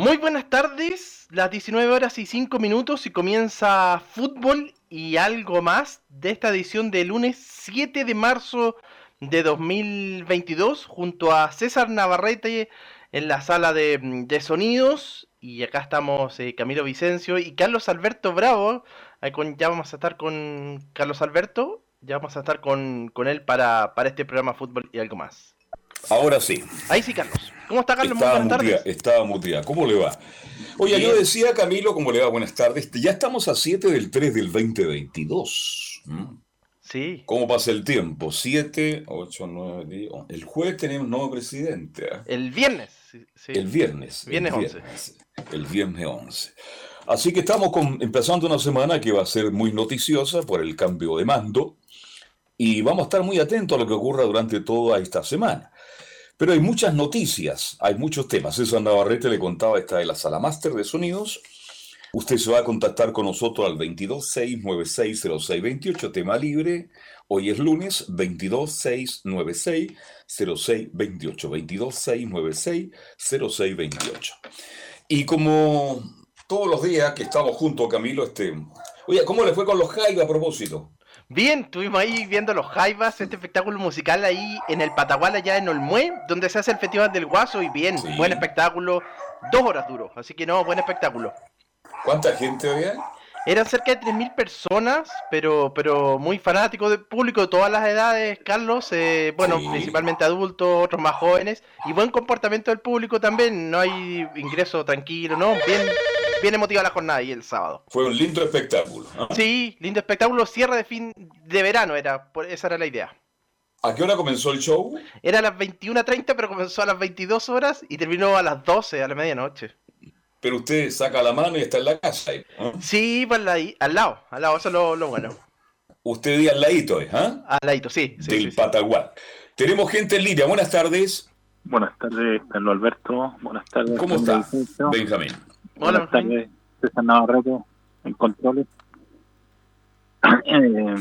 Muy buenas tardes, las 19 horas y 5 minutos y comienza fútbol y algo más de esta edición de lunes 7 de marzo de 2022 junto a César Navarrete en la sala de, sonidos y acá estamos eh, Camilo Vicencio y Carlos Alberto Bravo, ya vamos a estar con Carlos Alberto, ya vamos a estar con, con él para, para este programa fútbol y algo más. Ahora sí. Ahí sí, Carlos. ¿Cómo está, Carlos? Estaba Muy buenas Estaba muteada. ¿Cómo le va? Oye, yo decía, Camilo, ¿cómo le va? Buenas tardes. Ya estamos a 7 del 3 del 2022. Sí. ¿Cómo pasa el tiempo? 7, 8, 9, 10. El jueves tenemos nuevo presidente. ¿eh? El viernes. Sí. El viernes. Viernes, el viernes 11. El viernes 11. Así que estamos empezando una semana que va a ser muy noticiosa por el cambio de mando y vamos a estar muy atentos a lo que ocurra durante toda esta semana. Pero hay muchas noticias, hay muchos temas. César Navarrete le contaba esta de la sala máster de sonidos. Usted se va a contactar con nosotros al 226960628, tema libre. Hoy es lunes, 226960628, 226960628. Y como todos los días que estamos juntos, Camilo, este... Oye, ¿cómo le fue con los Jaivas a propósito? Bien, estuvimos ahí viendo los Jaivas, este espectáculo musical ahí en el Patagual, allá en Olmué, donde se hace el Festival del Guaso, y bien, buen espectáculo, dos horas duro, así que no, buen espectáculo. ¿Cuánta gente había? Eran cerca de 3.000 personas, pero pero muy fanáticos, de público de todas las edades, Carlos, eh, bueno, principalmente adultos, otros más jóvenes, y buen comportamiento del público también, no hay ingreso tranquilo, ¿no? Bien, bien emotiva la jornada y el sábado. Fue un lindo espectáculo. Sí, lindo espectáculo, cierre de fin de verano era, esa era la idea. ¿A qué hora comenzó el show? Era a las 21.30, pero comenzó a las 22 horas y terminó a las 12, a la medianoche. Pero usted saca la mano y está en la casa. Sí, pues al lado, al lado, eso es lo, bueno. Usted di al ladito, ¿eh? ¿ah? Al ladito, sí. Del Patagual. Tenemos gente en línea. Buenas tardes. Buenas tardes, Carlos Alberto. Buenas tardes. ¿Cómo está, Benjamín? Hola, Buenas tardes, César Navarrete, en controles. eh,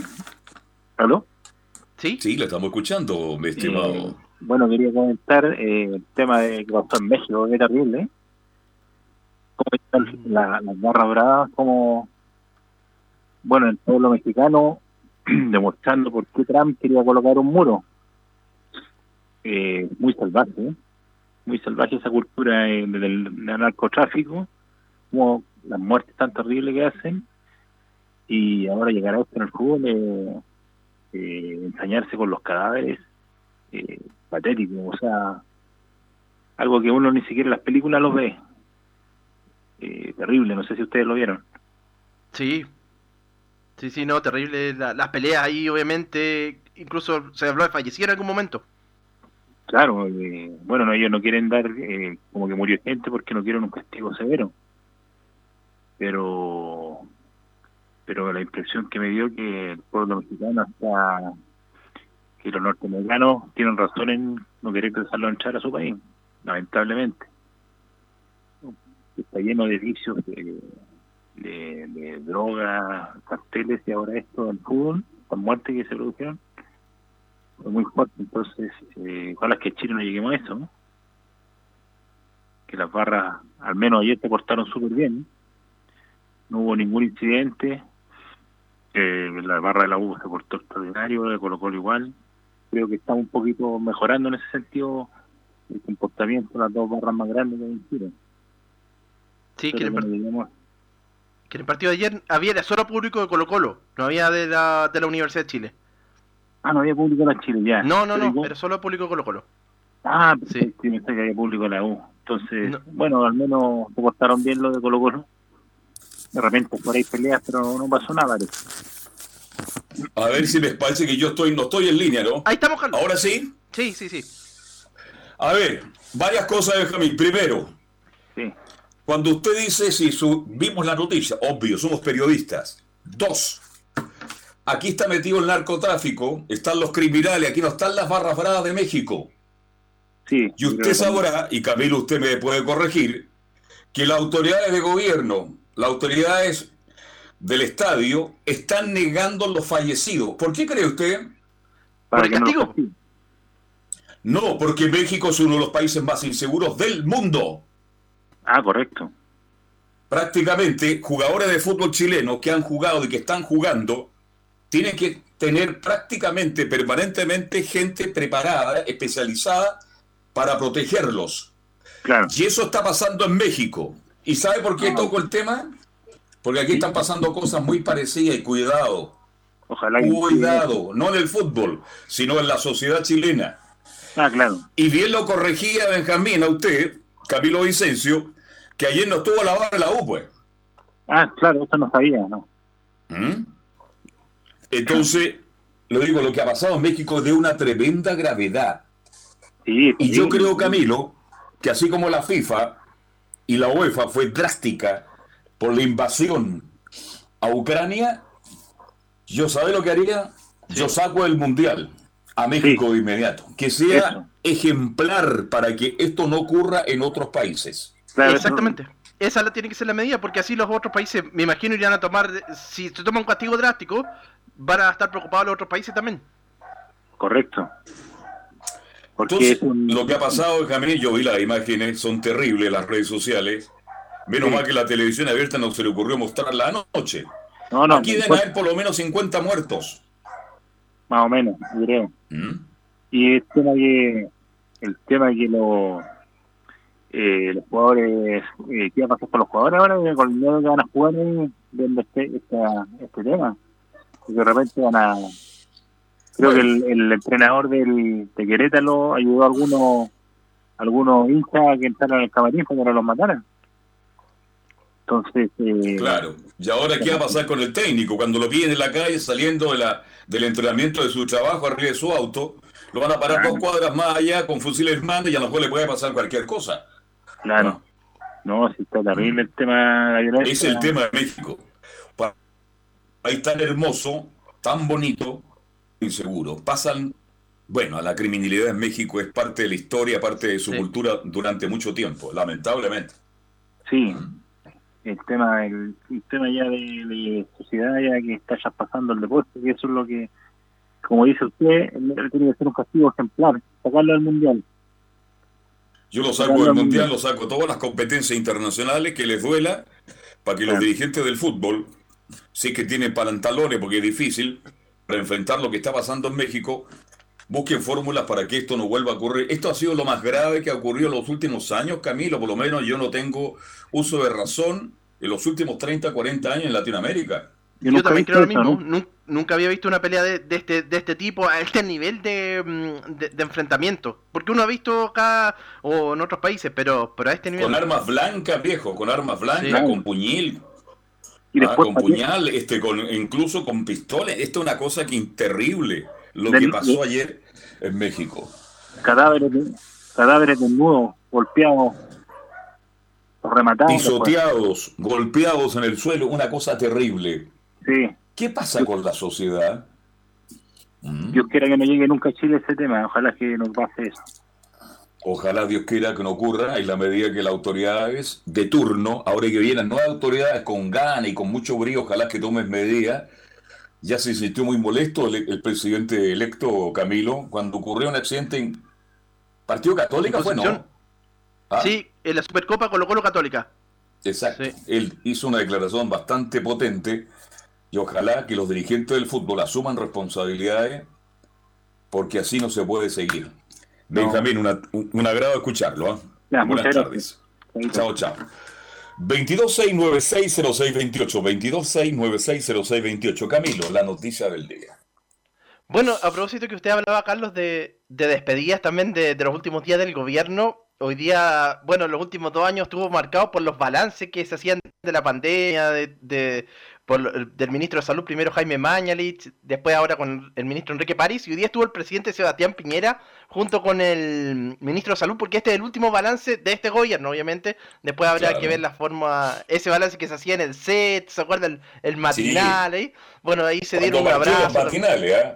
¿Aló? Sí. Sí, lo estamos escuchando, mi estimado. Eh, bueno, quería comentar eh, el tema de que pasó en México, que terrible. Como la, las barras doradas, como, bueno, el pueblo mexicano demostrando por qué Trump quería colocar un muro. Eh, muy salvaje, ¿eh? muy salvaje esa cultura del, del narcotráfico como las muertes tan terribles que hacen y ahora llegar a esto en el fútbol eh, eh, ensañarse con los cadáveres eh, patético o sea algo que uno ni siquiera en las películas lo ve. Eh, terrible no sé si ustedes lo vieron. Sí. Sí sí no terrible las peleas ahí obviamente incluso se habló de fallecer en algún momento. Claro bueno ellos no quieren dar como que murió gente porque no quieren un castigo severo pero pero la impresión que me dio que el pueblo mexicano está que los norteamericanos tienen razón en no querer dejarlo entrar a su país lamentablemente. Está lleno de vicios de, de, drogas carteles y ahora esto en fútbol con muertes que se produjeron fue muy fuerte. Entonces eh, ojalá que Chile no lleguemos a eso que las barras al menos ayer te portaron súper bien no hubo ningún incidente, eh, la barra de la U se portó extraordinario, de Colo Colo igual, creo que estamos un poquito mejorando en ese sentido el comportamiento de las dos barras más grandes que Chile. Sí, que en, el, Pero par- no llegamos- que en el partido de ayer había de solo público de Colo Colo, no había de la, de la Universidad de Chile. Ah, no había público en la Chile, ya. No, no, Pero no, era solo público de Colo Colo. Ah, Sí. sí, que había público en la U. Entonces, No. bueno, al menos se portaron bien los de Colo Colo. De repente por ahí peleas, pero no pasó nada. A ver si les parece que yo estoy, no estoy en línea, ¿no? Ahí estamos, Carlos. Ahora sí. Sí, sí, sí. A ver, varias cosas, Benjamín. Primero, Sí, cuando usted dice si su- vimos la noticia, obvio, somos periodistas. Dos, aquí está metido el narcotráfico, están los criminales, aquí no están las barras bravas de México. sí. Y usted sabrá, y Camilo usted me puede corregir, que las autoridades de gobierno, las autoridades del estadio, están negando los fallecidos. ¿Por qué cree usted? para el castigo. No, porque México es uno de los países más inseguros del mundo. Ah, correcto. Prácticamente, jugadores de fútbol chileno que han jugado y que están jugando, tienen que tener prácticamente, permanentemente, gente preparada, especializada para protegerlos. Claro. Y eso está pasando en México. ¿Y sabe por qué toco el tema? Porque aquí están pasando cosas muy parecidas y cuidado, Ojalá que- cuidado, no en el fútbol, sino en la sociedad chilena. Ah, claro. Y bien lo corregía Benjamín a usted, Camilo Vicencio, que ayer no estuvo a la barra de la U, pues. Ah, claro, eso no sabía, ¿no? ¿Mm? Entonces, lo digo, lo que ha pasado en México es de una tremenda gravedad. Sí, Y sí, yo creo. Camilo, que así como la FIFA y la UEFA fue drástica por la invasión a Ucrania, yo sabe lo que haría, yo saco el mundial a México de inmediato, que sea Eso. ejemplar para que esto no ocurra en otros países. Claro, Exactamente. Esa la tiene que ser la medida, porque así los otros países, me imagino, irían a tomar, si se toma un castigo drástico, van a estar preocupados los otros países también. Correcto. Porque Entonces, lo que ha pasado, Benjamín, yo vi las imágenes, son terribles las redes sociales. Menos Sí. mal que la televisión abierta no se le ocurrió mostrarla anoche. No, no, Aquí deben pues, haber por lo menos 50 muertos. más o menos, yo creo. ¿Mm? Y el tema que, el tema que lo, eh, los jugadores, eh, ¿qué va a pasar con los jugadores ahora? Con el miedo que van a jugar eh, viendo este, esta- este tema. Porque de repente van a... Creo que el, el entrenador del, de Querétaro ayudó a algunos, algunos hinchas que entraron al camarín para que no los mataran. Entonces, eh, Claro. Y ahora, ¿qué va a pasar con el técnico? Cuando lo piden en la calle saliendo de la, del entrenamiento de su trabajo arriba de su auto, lo van a parar Claro. dos cuadras más allá con fusiles mando y a lo mejor le puede pasar cualquier cosa. claro. No, sí está terrible el tema de la violencia. Es el tema de México. Pa- País tan hermoso, tan bonito, inseguro. Pasan, bueno, la criminalidad en México es parte de la historia, parte de su Sí. cultura durante mucho tiempo, lamentablemente. Sí, el tema, el, el tema ya de, de sociedad ya que está ya pasando el deporte, y eso es lo que, como dice usted, tiene que ser un castigo ejemplar, sacarlo del mundial. Yo lo saco del Mundial, lo saco todas las competencias internacionales que les duela, para que los dirigentes del fútbol, sí que tienen pantalones, porque es difícil, para enfrentar lo que está pasando en México, busquen fórmulas para que esto no vuelva a ocurrir. Esto ha sido lo más grave que ha ocurrido en los últimos años, Camilo, por lo menos yo no tengo uso de razón en los últimos 30, 40 años en Latinoamérica. Yo, también creo lo mismo. Nunca había visto una pelea de, de este, de este tipo, a este nivel de, mm, de, de enfrentamiento. Porque uno ha visto acá o en otros países, pero, pero a este nivel. Con armas blancas, viejo, con armas blancas, Sí. con puñil, Y Ah, con puñal, este, con, incluso con pistolas. Esto es una cosa que terrible lo Del- que pasó ayer en México. cadáveres, cadáveres desnudos, golpeados, rematados. después. Pisoteados, golpeados en el suelo, una cosa terrible. Sí, ¿Qué pasa con la sociedad? Dios quiera que no llegue nunca a Chile ese tema, ojalá que nos pase eso. Ojalá Dios quiera que no ocurra en la medida que las autoridades de turno, ahora que vienen nuevas autoridades con ganas y con mucho brío, ojalá que tomen medidas. Ya se sintió muy molesto el, el presidente electo Camilo cuando ocurrió un accidente en Partido Católica, fue no. Ah, Sí, en la Supercopa Colo Colo Católica. Exacto. Sí. Él hizo una declaración bastante potente y ojalá que los dirigentes del fútbol asuman responsabilidades porque así no se puede seguir. Benjamín, un agrado escucharlo. ¿eh? Buenas tardes. Chao, chao. 226960628. 226960628. Camilo, la noticia del día. Bueno, a propósito que usted hablaba, Carlos, de, despedidas también de, los últimos días del gobierno, hoy día, bueno, los últimos dos años estuvo marcado por los balances que se hacían de la pandemia, de, del ministro de Salud, primero Jaime Mañalich, después ahora con el ministro Enrique París, y hoy día estuvo el presidente Sebastián Piñera junto con el ministro de Salud, porque este es el último balance de este gobierno, obviamente. Después habrá que ver la forma, ese balance que se hacía en el set, ¿se acuerdan? El, matinal, ¿eh? Bueno, ahí se dieron un abrazo. matinales, ¿eh?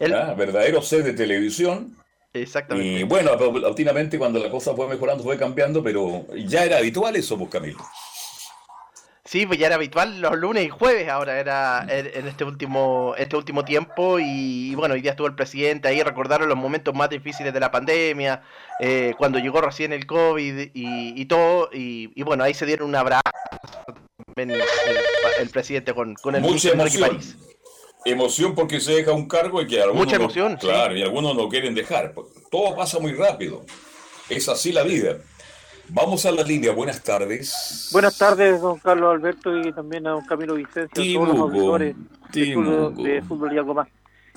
Era un ¿ah? verdadero set de televisión. Exactamente. Y bueno, paulatinamente cuando la cosa fue mejorando, fue cambiando, pero ya era habitual eso, pues Camilo. Sí, pues ya era habitual los lunes y jueves ahora era en este último este último tiempo y, bueno, hoy día estuvo el presidente ahí, recordaron los momentos más difíciles de la pandemia, eh, cuando llegó recién el COVID y, todo, y, bueno, ahí se dieron un abrazo el, presidente con, con el Mucha emoción. Emoción porque se deja un cargo y que algunos... Mucha emoción, Claro, y algunos no quieren dejar. Todo pasa muy rápido. Es así la vida. Vamos a la línea, buenas tardes. Buenas tardes, don Carlos Alberto, y también a don Camilo Vicencio, a todos los auditores de fútbol, y algo más.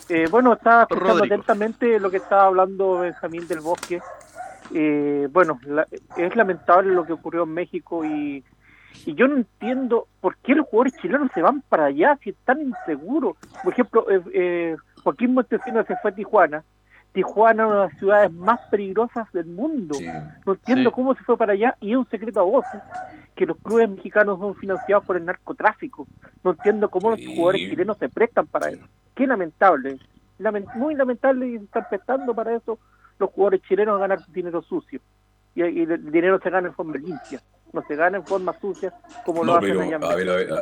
Eh, bueno, estaba escuchando atentamente lo que estaba hablando Benjamín del Bosque. Eh, bueno, es lamentable lo que ocurrió en México y, y yo no entiendo por qué los jugadores chilenos se van para allá si están inseguros. Por ejemplo, eh, eh Joaquín Montesinos se fue a Tijuana Tijuana, una de las ciudades más peligrosas del mundo. no entiendo cómo se fue para allá y es un secreto a voces que los clubes mexicanos son financiados por el narcotráfico. No entiendo cómo los jugadores chilenos se prestan para eso. Qué lamentable. muy lamentable y están prestando para eso los jugadores chilenos a ganar dinero sucio. Y, el dinero se gana en forma limpia, no se gana en forma sucia como lo hacen allá a ver, a ver,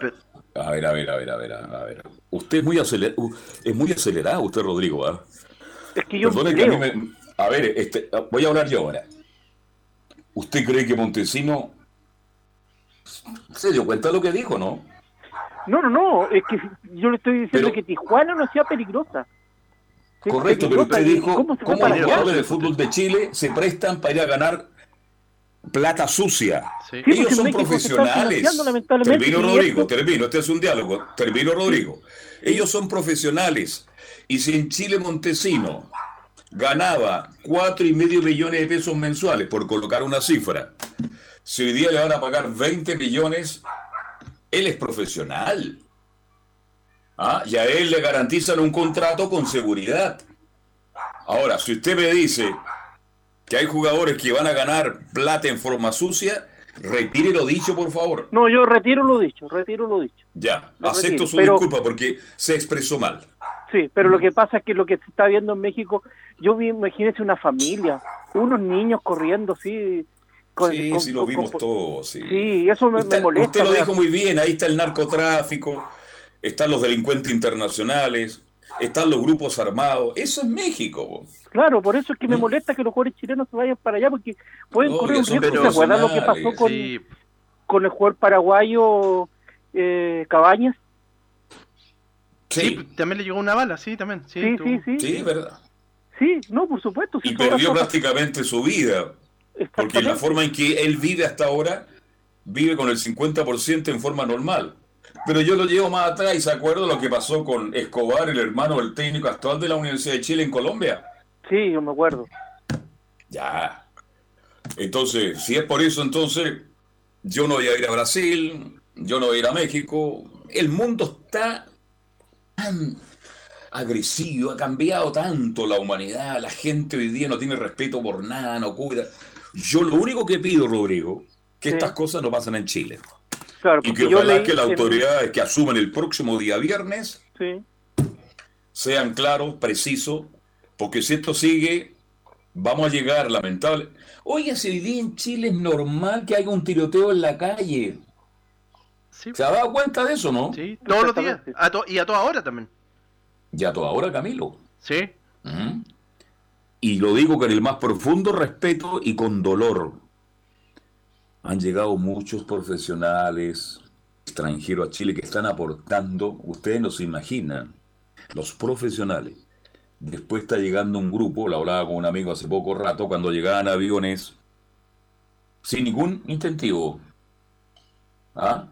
a ver, a ver, a ver, a ver, a ver. Usted es muy, acelerado, es muy acelerado, usted, Rodrigo, ¿ah? Es que yo a, ver, este, voy a hablar yo ahora. ¿Usted cree que Montesino se dio cuenta de lo que dijo, no? No, no, no, es que yo le estoy diciendo que Tijuana no sea peligrosa. correcto, pero usted dijo cómo, los jugadores de fútbol de Chile se prestan para ir a ganar plata sucia. Ellos son profesionales. Termino, Rodrigo, termino, este es un diálogo. Termino, Rodrigo. Ellos son profesionales. Y si en Chile Montesino ganaba cuatro y medio millones de pesos mensuales, por colocar una cifra, si hoy día le van a pagar 20 millones, él es profesional. ¿Ah? Y a él le garantizan un contrato con seguridad. Ahora, si usted me dice que hay jugadores que van a ganar plata en forma sucia, retire lo dicho, por favor. No, yo retiro lo dicho, retiro lo dicho. Ya, acepto su disculpa porque se expresó mal. Sí, pero lo que pasa es que lo que se está viendo en México, yo vi, imagínese una familia, unos niños corriendo, sí. sí, sí, lo vimos todos, sí. Sí, eso me, molesta. Usted lo dijo muy bien, ahí está el narcotráfico, están los delincuentes internacionales, están los grupos armados, eso es México. Claro, por eso es que me molesta que los jugadores chilenos se vayan para allá, porque pueden correr un riesgo. ¿Se acuerdan lo que pasó con, con el jugador paraguayo eh, Cabañas? Sí. también le llegó una bala, sí, también. Sí, sí, sí, sí. Sí, verdad. Sí, no, por supuesto. y perdió prácticamente su vida. Porque la forma en que él vive hasta ahora, vive con el 50% en forma normal. Pero yo lo llevo más atrás y se acuerdo lo que pasó con Escobar, el hermano del técnico actual de la Universidad de Chile en Colombia. Sí, yo me acuerdo. Ya. Entonces, si es por eso, entonces yo no voy a ir a Brasil, yo no voy a ir a México. El mundo está tan agresivo, ha cambiado tanto la humanidad, la gente hoy día no tiene respeto por nada, no cuida. Yo lo único que pido, Rodrigo, que estas cosas no pasen en Chile. y que ojalá que las autoridades que asuman el próximo día viernes sean claros, precisos, porque si esto sigue, vamos a llegar, lamentable. Oye, si hoy día en Chile es normal que haya un tiroteo en la calle. ¿Se ha dado cuenta de eso, no? Sí, todos los días. y a toda hora también. Y a toda hora, Camilo. Sí. Y lo digo con el más profundo respeto y con dolor. Han llegado muchos profesionales extranjeros a Chile que están aportando, ustedes no se imaginan, los profesionales Después está llegando un grupo, lo hablaba con un amigo hace poco rato, cuando llegaban aviones sin ningún incentivo. ¿ah?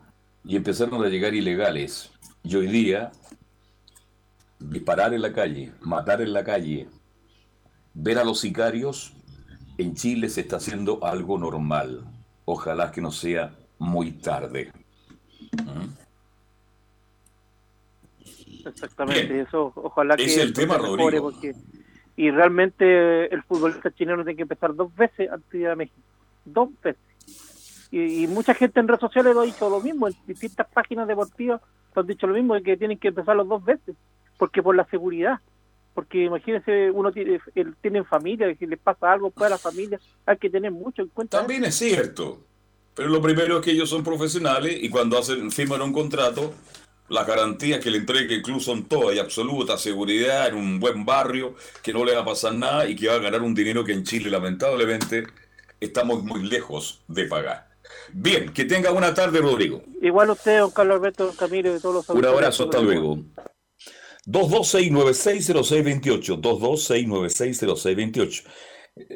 Y empezaron a llegar ilegales. Y hoy día, disparar en la calle, matar en la calle, ver a los sicarios, en Chile se está haciendo algo normal. Ojalá que no sea muy tarde. ¿Mm? Exactamente, eso ojalá que es el tema, porque y realmente el futbolista chileno tiene que empezar dos veces antes de ir a México, dos veces. Y, mucha gente en redes sociales lo ha dicho lo mismo, en distintas páginas deportivas lo han dicho lo mismo, de que tienen que empezar los dos veces, porque por la seguridad. Porque imagínense, uno tiene, tiene familia, si les pasa algo para la familia, hay que tener mucho en cuenta. También es cierto, pero lo primero es que ellos son profesionales y cuando hacen firman un contrato, las garantías que le entregue el club son todas y absoluta seguridad en un buen barrio, que no le va a pasar nada y que va a ganar un dinero que en Chile lamentablemente estamos muy lejos de pagar. Bien, que tenga buena tarde, Rodrigo. Igual usted, don Carlos Alberto, don Camilo y todos los Un abrazo, hasta luego. 226960628, 226960628.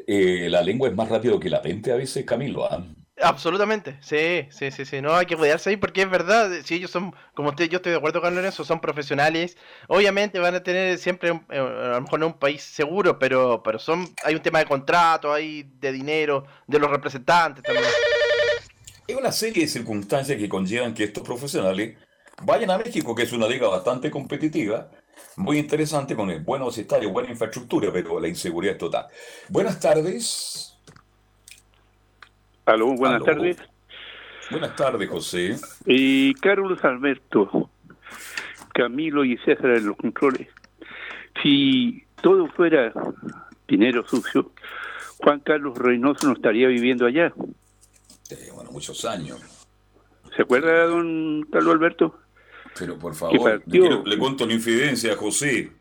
Eh, la lengua es más rápido que la mente a veces, Camilo. ¿ah? Absolutamente, sí, sí, sí, sí, no hay que cuidarse ahí porque es verdad, si ellos son, como usted, yo estoy de acuerdo con eso, son profesionales, obviamente van a tener siempre, eh, a lo mejor no un país seguro, pero, pero son, hay un tema de contrato, hay de dinero, de los representantes también. Hay una serie de circunstancias que conllevan que estos profesionales vayan a México, que es una liga bastante competitiva, muy interesante, con buenos estadios, buena infraestructura, pero la inseguridad es total. Buenas tardes. Aló, buenas tardes. Buenas tardes, José. Y Carlos Alberto, Camilo y César en los controles. Si todo fuera dinero sucio, Juan Carlos Reynoso no estaría viviendo allá. Bueno, muchos años. ¿Se acuerda, don Carlos Alberto? Pero por favor, le, le cuento una infidencia, José.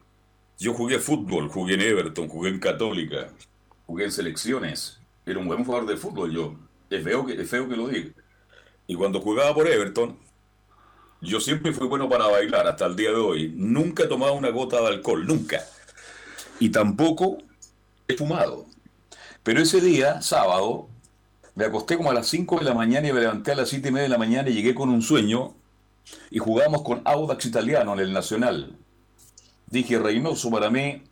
Yo jugué fútbol, jugué en Everton, jugué en Católica, jugué en selecciones. Era un buen jugador de fútbol yo. Es feo que, es feo que lo diga. Y cuando jugaba por Everton, yo siempre fui bueno para bailar hasta el día de hoy. Nunca he tomado una gota de alcohol, nunca. Y tampoco he fumado. Pero ese día, sábado, me acosté como a las 5 de la mañana y me levanté a las 7 y media de la mañana y llegué con un sueño y jugamos con Audax Italiano en el Nacional. Dije, Reynoso para mí,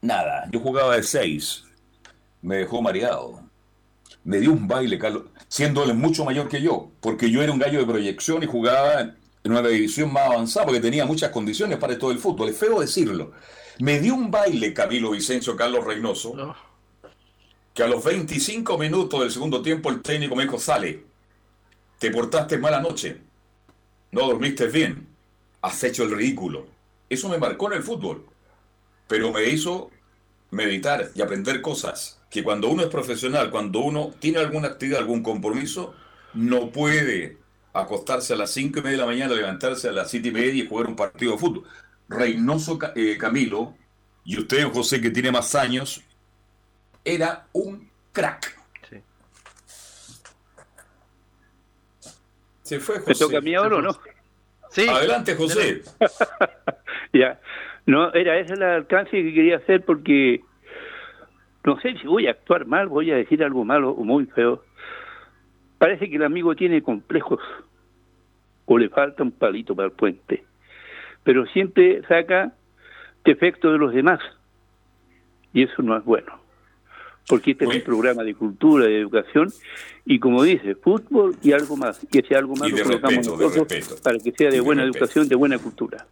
nada. Yo jugaba de 6. Me dejó mareado me dio un baile, Carlos, siendo él mucho mayor que yo, porque yo era un gallo de proyección y jugaba en una división más avanzada, porque tenía muchas condiciones para todo el fútbol. Es feo decirlo. Me dio un baile Camilo Vicencio Carlos Reynoso, que a los 25 minutos del segundo tiempo el técnico me dijo, sale, te portaste mala noche, no dormiste bien, has hecho el ridículo. Eso me marcó en el fútbol, pero me hizo meditar y aprender cosas que cuando uno es profesional, cuando uno tiene alguna actividad, algún compromiso, no puede acostarse a las 5 y media de la mañana, levantarse a las 7 y media y jugar un partido de fútbol. Reynoso eh, Camilo, y usted, José, que tiene más años, era un crack. Sí. Se fue José. ¿Me toca a mí ahora o no? Sí. Adelante, José. ya. No, era ese el alcance que quería hacer porque no sé si voy a actuar mal, voy a decir algo malo o muy feo. Parece que el amigo tiene complejos o le falta un palito para el puente, pero siempre saca defectos de los demás y eso no es bueno, porque este es un programa de cultura, de educación y como dice, fútbol y algo más, y ese algo más lo colocamos nosotros para que sea de buena educación, de buena cultura.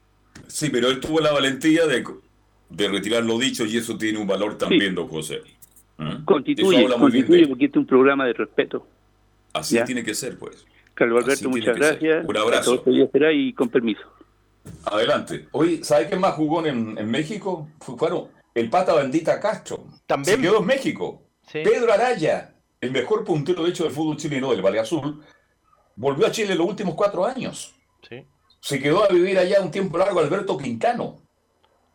Sí, pero él tuvo la valentía de de retirar lo dicho y eso tiene un valor también, don José. ¿Mm? Constituye, constituye porque este es un programa de respeto. Así tiene que ser, pues. Carlos Alberto, muchas gracias. Un abrazo. será y con permiso. Adelante. Hoy, ¿sabe quién más jugó en, en México? Fueron el pata bendita Castro. También. Se quedó en México. Pedro Araya, el mejor puntero de hecho del fútbol chileno del Valle Azul, volvió a Chile los últimos cuatro años. Sí. Se quedó a vivir allá un tiempo largo Alberto Quintano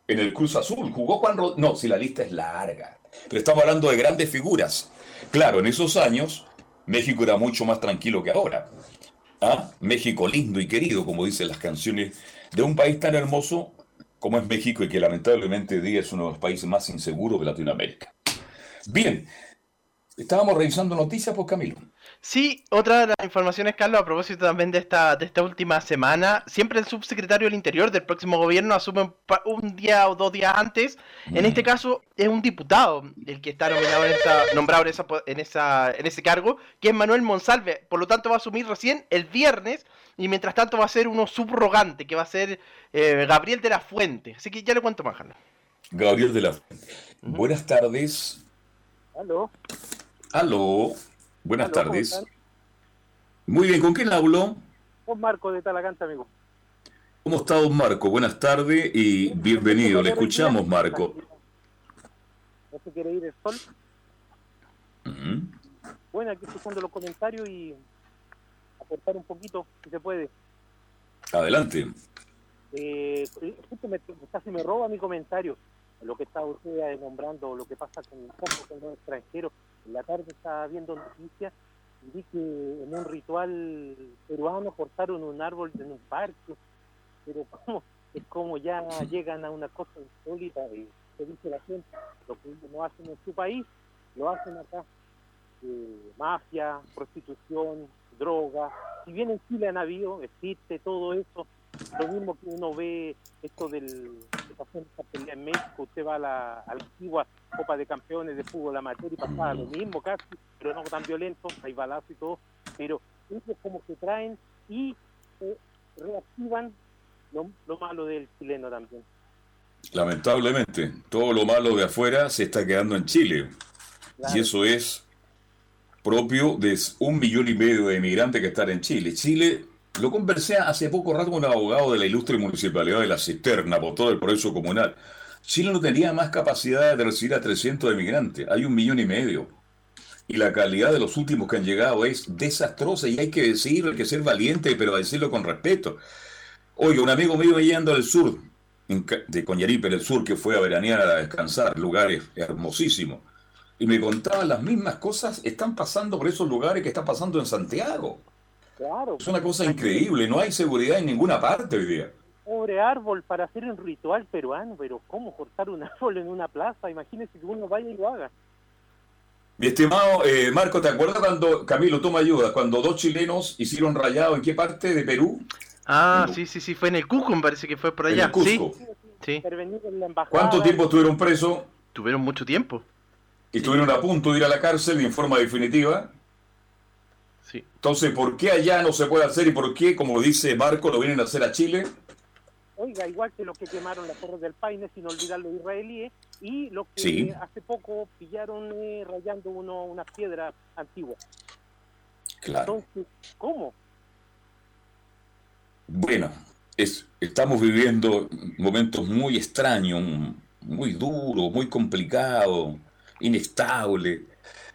en el Cruz Azul. Jugó Juan Rodríguez. No, si la lista es larga. Pero estamos hablando de grandes figuras. Claro, en esos años México era mucho más tranquilo que ahora. ¿Ah? México lindo y querido, como dicen las canciones, de un país tan hermoso como es México y que lamentablemente hoy día es uno de los países más inseguros de Latinoamérica. Bien, estábamos revisando noticias por pues, Camilo. Sí, otra de las informaciones, Carlos, a propósito también de esta, de esta última semana, siempre el subsecretario del Interior del próximo gobierno asume un día o dos días antes. En este mm. caso es un diputado el que está nominado en esa, nombrado en, esa, en, esa, en ese cargo, que es Manuel Monsalve. Por lo tanto va a asumir recién el viernes y mientras tanto va a ser uno subrogante, que va a ser eh, Gabriel de la Fuente. Así que ya le cuento más, Carlos. Gabriel de la Fuente. Buenas tardes. Aló. Aló. Buenas tardes. Muy bien, ¿con quién hablo? Con Marco de Talagante, amigo. ¿Cómo está don Marco? Buenas tardes y bienvenido. Le escuchamos, Marco. ¿No se quiere ir el sol? Bueno, aquí escuchando los comentarios y aportar un poquito, si se puede. Adelante. Eh, me, casi me roba mi comentario lo que está usted nombrando, lo que pasa con, con los extranjeros. En la tarde estaba viendo noticias y vi que en un ritual peruano cortaron un árbol en un parque, pero como es como ya llegan a una cosa insólita y se dice la gente, lo que no hacen en su país, lo hacen acá. Eh, mafia, prostitución, droga. Si bien en Chile han habido, existe todo eso, lo mismo que uno ve esto del pelea en México, usted va a la, a la antigua Copa de Campeones de fútbol amateur y pasaba lo mismo casi, pero no tan violento, hay balazos y todo, pero es como que traen y eh, reactivan lo, lo malo del chileno también. Lamentablemente, todo lo malo de afuera se está quedando en Chile. Y eso es propio de un millón y medio de emigrantes que están en Chile. Chile lo conversé hace poco rato con un abogado de la ilustre municipalidad de La Cisterna por todo el proceso comunal. Chile no tenía más capacidad de recibir a 300 emigrantes. Hay un millón y medio. Y la calidad de los últimos que han llegado es desastrosa y hay que decirlo, hay que ser valiente, pero decirlo con respeto. Oye, un amigo mío yendo al sur, de Coñaripe, el sur, que fue a veranear a descansar, lugares hermosísimos, y me contaba las mismas cosas están pasando por esos lugares que están pasando en Santiago. Es una cosa increíble, no hay seguridad en ninguna parte hoy día. Pobre árbol para hacer un ritual peruano, pero ¿cómo cortar un árbol en una plaza? Imagínese que uno vaya y lo haga. Mi estimado eh, Marco, ¿te acuerdas cuando, Camilo, toma ayuda, cuando dos chilenos hicieron rayado en qué parte de Perú? Ah, sí, sí, sí, fue en el Cusco, me parece que fue por allá. En el Cusco. Sí. ¿Cuánto tiempo estuvieron presos? Tuvieron mucho tiempo. Y estuvieron a punto de ir a la cárcel en forma definitiva. Entonces, ¿por qué allá no se puede hacer y por qué, como dice Marco, lo vienen a hacer a Chile? Oiga, igual que los que quemaron las Torres del Paine, sin olvidar los israelíes, y los que hace poco pillaron eh, rayando uno, una piedra antigua. Claro. Entonces, ¿cómo? Bueno, es, estamos viviendo momentos muy extraños, muy duros, muy complicados, inestables.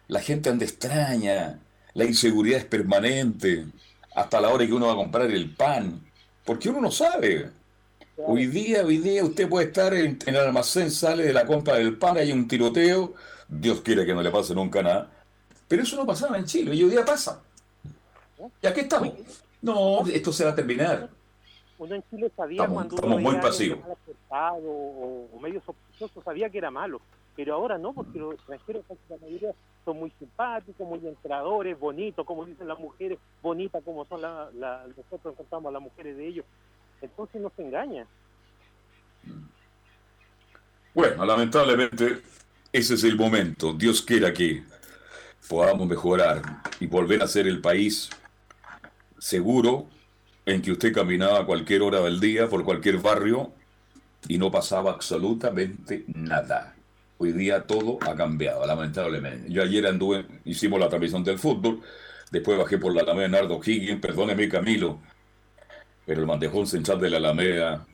La gente anda extraña, la inseguridad es permanente, hasta la hora que uno va a comprar el pan, porque uno no sabe. Hoy día, hoy día usted puede estar en, el almacén, sale de la compra del pan, hay un tiroteo, Dios quiere que no le pase nunca nada, pero eso no pasaba en Chile, y hoy día pasa. ¿Y aquí estamos? No, esto se va a terminar. Uno en Chile sabía cuando uno muy pasivos. O, o medio sospechoso, sabía que era malo, pero ahora no, porque los extranjeros, la mayoría son muy simpáticos, muy entradores, bonitos, como dicen las mujeres, bonitas como son la, nosotros encontramos las mujeres de ellos. Entonces no se engaña. Bueno, lamentablemente ese es el momento. Dios quiera que podamos mejorar y volver a ser el país seguro en que usted caminaba a cualquier hora del día por cualquier barrio y no pasaba absolutamente nada. Hoy día todo ha cambiado, lamentablemente. Yo ayer anduve, hicimos la transmisión del fútbol, después bajé por la Alameda Nardo Higgins, perdóneme Camilo, pero el mandejón central de la Alameda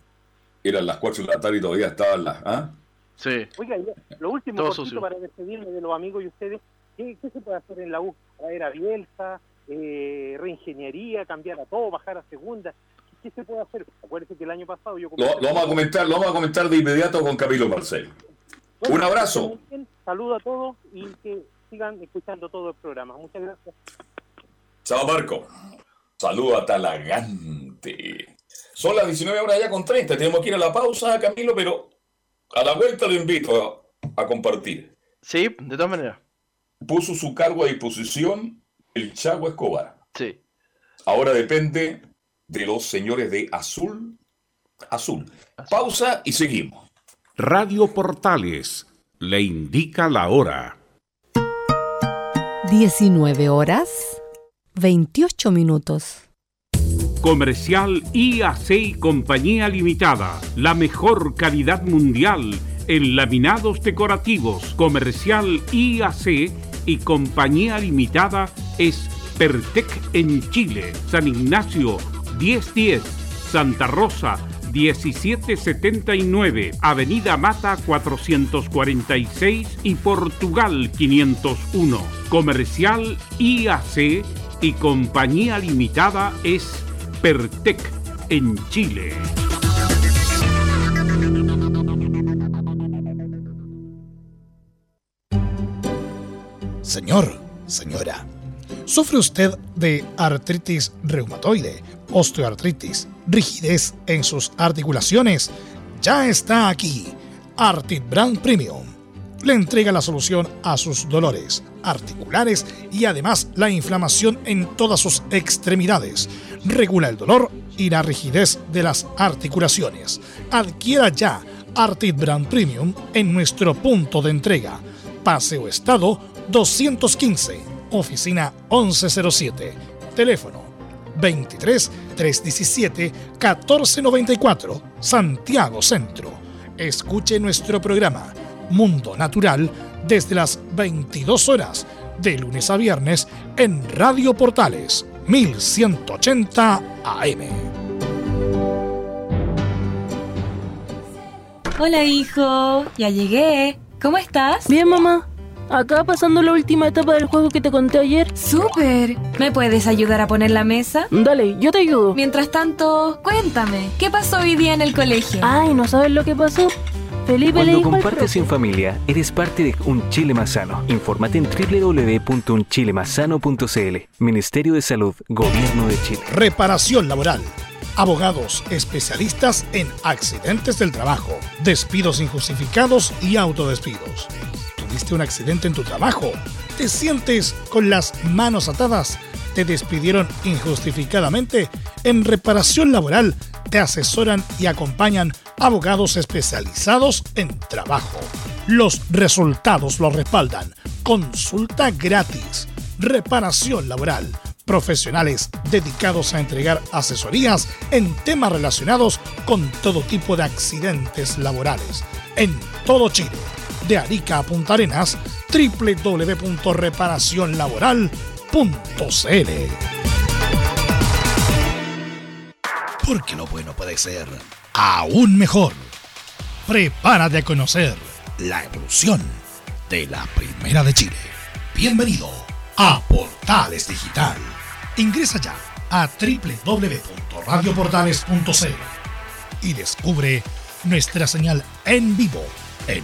eran las 4 de la tarde y todavía estaban las... ¿ah? Sí. Oiga, lo último para despedirme de los amigos y ustedes, ¿qué, se puede hacer en la U? Traer a Bielsa, eh, reingeniería, cambiar a todo, bajar a segunda. ¿Qué se puede hacer? Acuérdense que el año pasado yo... Lo, lo, vamos a comentar, lo vamos a comentar de inmediato con Camilo Un abrazo. Saludo a todos y que sigan escuchando todo el programa. Muchas gracias. Chao, Marco. Saludo a Talagante. Son las 19 horas ya con 30. Tenemos que ir a la pausa, Camilo, pero a la vuelta lo invito a, compartir. Sí, de todas maneras. Puso su cargo a disposición el Chago Escobar. Sí. Ahora depende de los señores de Azul. Azul. Pausa y seguimos. Radio Portales le indica la hora. 19 horas 28 minutos. Comercial IAC y Compañía Limitada. La mejor calidad mundial en laminados decorativos. Comercial IAC y Compañía Limitada es Pertec en Chile. San Ignacio 1010. Santa Rosa 1779, Avenida Mata 446 y Portugal 501. Comercial IAC y Compañía Limitada es Pertec en Chile. Señor, señora, ¿sufre usted de artritis reumatoide, osteoartritis, rigidez en sus articulaciones? Ya está aquí, Artit Brand Premium. Le entrega la solución a sus dolores articulares y además la inflamación en todas sus extremidades. Regula el dolor y la rigidez de las articulaciones. Adquiera ya Artit Brand Premium en nuestro punto de entrega. Paseo Estado 215, oficina 1107, teléfono 23 317 1494, Santiago Centro. Escuche nuestro programa Mundo Natural desde las 22 horas de lunes a viernes en Radio Portales 1180 AM. Hola hijo, ya llegué. ¿Cómo estás? Bien mamá. Acá pasando la última etapa del juego que te conté ayer. ¡Súper! ¿Me puedes ayudar a poner la mesa? Dale, yo te ayudo. Mientras tanto, cuéntame, ¿qué pasó hoy día en el colegio? Ay, ¿no sabes lo que pasó? Cuando compartes en familia, eres parte de Un Chile Más Sano. Infórmate en www.unchilemasano.cl. Ministerio de Salud, Gobierno de Chile. Reparación laboral. Abogados especialistas en accidentes del trabajo, despidos injustificados y autodespidos. ¿Tuviste un accidente en tu trabajo? ¿Te sientes con las manos atadas? ¿Te despidieron injustificadamente? En reparación laboral te asesoran y acompañan abogados especializados en trabajo. Los resultados lo respaldan. Consulta gratis. Reparación laboral. Profesionales dedicados a entregar asesorías en temas relacionados con todo tipo de accidentes laborales. En todo Chile. De Arica a Punta Arenas, www.reparacionlaboral.cl. Porque lo bueno puede ser aún mejor. Prepárate a conocer la evolución de la Primera de Chile. Bienvenido a Portales Digital. Ingresa ya a www.radioportales.cl y descubre nuestra señal en vivo en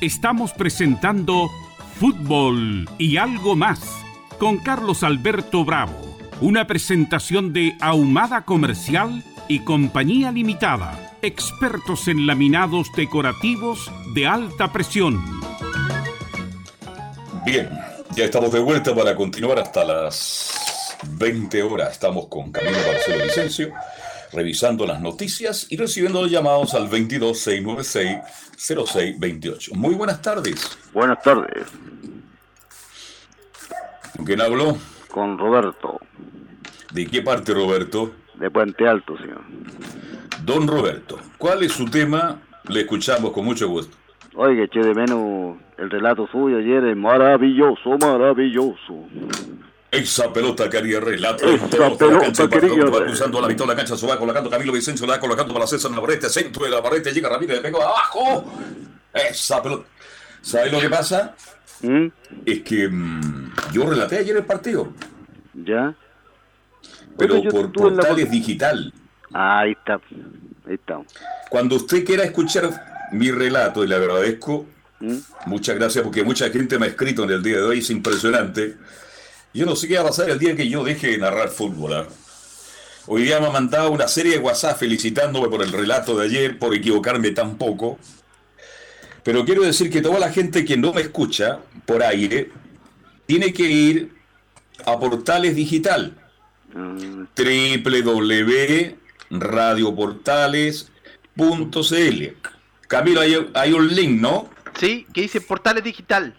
Estamos presentando Fútbol y algo más con Carlos Alberto Bravo, una presentación de Ahumada Comercial y Compañía Limitada, expertos en laminados decorativos de alta presión. Bien, ya estamos de vuelta para continuar hasta las 20 horas. Estamos con Camilo Marcelo Vicencio, revisando las noticias y recibiendo los llamados al 226960628. Muy buenas tardes. Buenas tardes. ¿Con quién habló? Con Roberto. ¿De qué parte, Roberto? De Puente Alto, señor. Don Roberto, ¿cuál es su tema? Le escuchamos con mucho gusto. Oye, eché de menos el relato suyo ayer, es maravilloso, maravilloso. Esa pelota que haría relato. Esa pelota que haría cruzando a la mitad de la cancha, se va colocando Camilo Vicencio, la va colocando para César Navarrete, centro de la Navarrete, llega Ramírez, le pegó abajo. Esa pelota. ¿Sabes lo que pasa? ¿Mm? Es que mm, yo relaté ayer el partido, ¿Ya? pero por en la- portales digital. Ah, ahí está. Ahí está. Cuando usted quiera escuchar mi relato, y le agradezco, ¿Mm? muchas gracias, porque mucha gente me ha escrito en el día de hoy, es impresionante. Yo no sé qué va a pasar el día que yo deje de narrar fútbol. ¿ah? Hoy día me ha mandado una serie de WhatsApp felicitándome por el relato de ayer, por equivocarme tan poco. Pero quiero decir que toda la gente que no me escucha por aire tiene que ir a portales digital www.radioportales.cl Camilo, hay, hay un link, ¿no? Sí, que dice portales digital.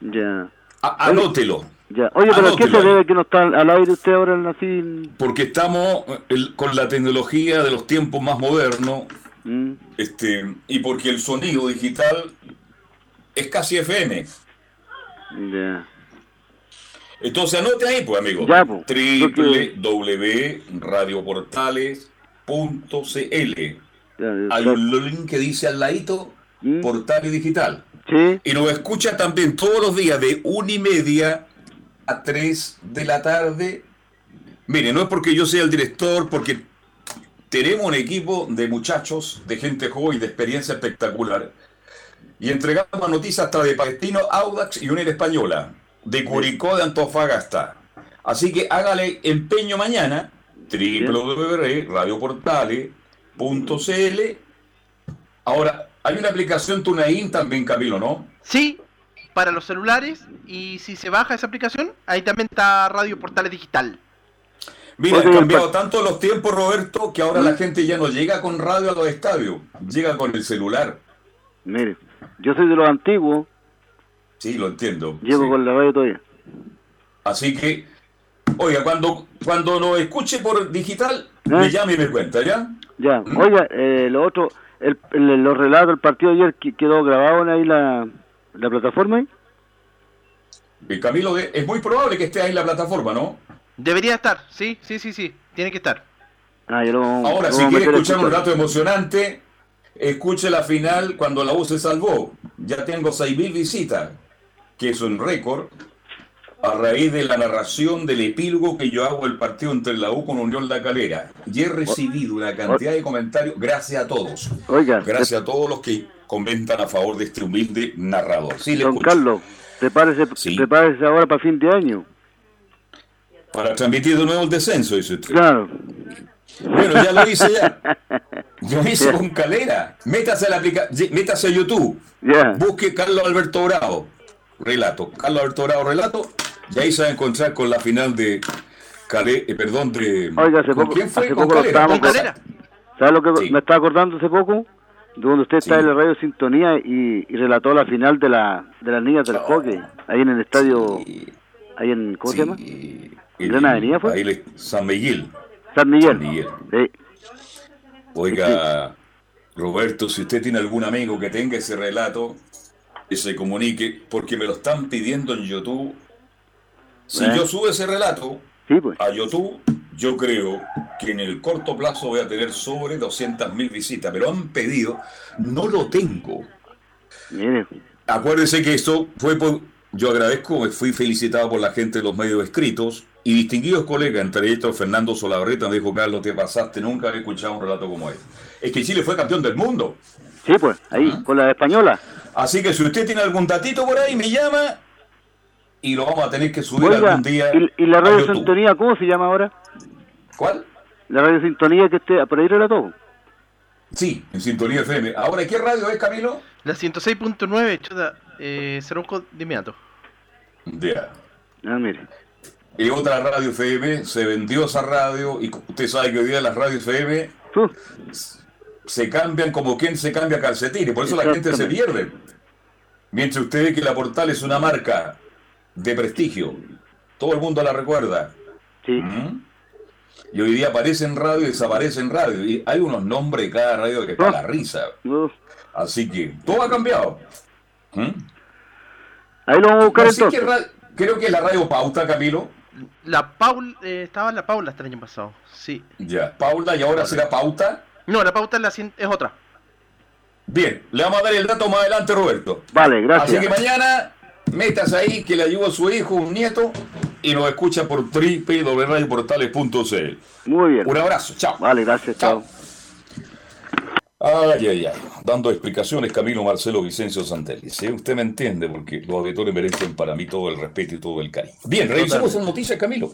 Ya. Anótelo. Ya. Oye, pero ¿a ¿qué se debe que no está al aire usted ahora en así? Porque estamos el- con la tecnología de los tiempos más modernos ¿Mm? este, y porque el sonido digital es casi FM. Ya. Entonces anote ahí, pues, amigo. Ya, pues. www.radioportales.cl Hay un link que dice al ladito Portales Digital. Sí. Y nos escucha también todos los días de una y media a 3 de la tarde. Mire, no es porque yo sea el director, porque tenemos un equipo de muchachos, de gente joven, de experiencia espectacular. Y entregamos noticias hasta de Palestino, Audax y Unir Española, de Curicó, de Antofagasta. Así que hágale empeño mañana, www.radioportales.cl. Ahora, hay una aplicación TuneIn también, Camilo, ¿no? Sí, para los celulares. Y si se baja esa aplicación, ahí también está Radio Portales Digital. Mira, han cambiado tanto los tiempos, Roberto, que ahora la gente ya no llega con radio a los estadios, llega con el celular. Mire, yo soy de los antiguos, Sí, lo entiendo. llevo sí. con la radio todavía. Así que, oiga, cuando, cuando nos escuche por digital, ¿Eh? me llame y me cuenta, ¿ya? Ya, oiga, eh, lo otro, el, el- los relatos del partido de ayer que- quedó grabado en ahí la, la plataforma. El Camilo, de- es muy probable que esté ahí en la plataforma, ¿no? Debería estar, sí, sí, sí, sí. Tiene que estar. Ah, yo lo, Ahora, lo si quiere escuchar un rato emocionante, escuche la final cuando la U se salvó. Ya tengo 6.000 visitas, que es un récord, a raíz de la narración del epílogo que yo hago el partido entre la U con Unión La Calera. Y he recibido una cantidad de comentarios, gracias a todos. Oiga, Gracias a todos los que comentan a favor de este humilde narrador. Sí, le Don escucho. Carlos, prepárese, prepárese ahora para fin de año. Para transmitir de nuevo el descenso, dice usted. Claro. Bueno, ya lo hice ya. Lo hice con Calera. Métase a la aplica métase a YouTube. Ya. Busque Carlos Alberto Bravo. Relato. Carlos Alberto Bravo, relato. Y ahí se va a encontrar con la final de Calé, eh, perdón, de. Oiga, hace ¿Con poco, quién fue? hace Con poco lo Calera. estábamos Con Calera. ¿Sabe lo que me estaba acordando hace poco? De cuando usted está en la radio Sintonía y, y relató la final de la de las niñas del hockey, ahí en el estadio, ahí en, ¿cómo se llama? ¿En Gran Avenida fue? Ahí le- San Miguel. San Miguel. San Miguel. Sí. Oiga, Roberto, si usted tiene algún amigo que tenga ese relato, que se comunique, porque me lo están pidiendo en YouTube. Si ¿Eh? yo subo ese relato pues. a YouTube, yo creo que en el corto plazo voy a tener sobre 200.000 visitas, pero han pedido, no lo tengo. Mire. Acuérdense que esto fue por... Yo agradezco, me fui felicitado por la gente de los medios escritos y distinguidos colegas, entre ellos Fernando Solabarreta, me dijo, Carlos, te pasaste, nunca había escuchado un relato como este. Es que Chile fue campeón del mundo. Sí, pues, ahí, con la española. Así que si usted tiene algún datito por ahí, me llama y lo vamos a tener que subir algún día. ¿Y, la radio sintonía cómo se llama ahora? ¿Cuál? La radio sintonía que esté, por ahí todo. Sí, en sintonía FM. Ahora, ¿qué radio es, Camilo? La 106.9, chuta, eh, Ceronco de inmediato. Ya. Ah, mire. Y otra radio FM, se vendió esa radio, y usted sabe que hoy día las radios FM se cambian como quien se cambia calcetín, y por eso la gente se pierde. Mientras usted ve que la Portal es una marca de prestigio, todo el mundo la recuerda. Sí. ¿Mm? Y hoy día aparece en radio y desaparece en radio. Y hay unos nombres de cada radio que está la risa. Así que todo ha cambiado. ¿Mm? Ahí lo vamos a buscar entonces. creo que es la radio Pauta, Camilo. La Paula, eh, estaba en la Paula este año pasado, sí. Ya, Paula, ¿y ahora será Pauta? No, la Pauta es, la, es otra. Bien, le vamos a dar el dato más adelante, Roberto. Vale, gracias. Así que mañana, metas ahí que le ayuda a su hijo, un nieto, y nos escucha por www.radioportales.cl. Muy bien. Un abrazo, chao. Vale, gracias, chao. Ay, ay, ay. Dando explicaciones, Camilo Marcelo Vicencio Santelli. ¿sí? Usted me entiende, porque los auditores merecen para mí todo el respeto y todo el cariño. Bien, revisemos las noticias, Camilo.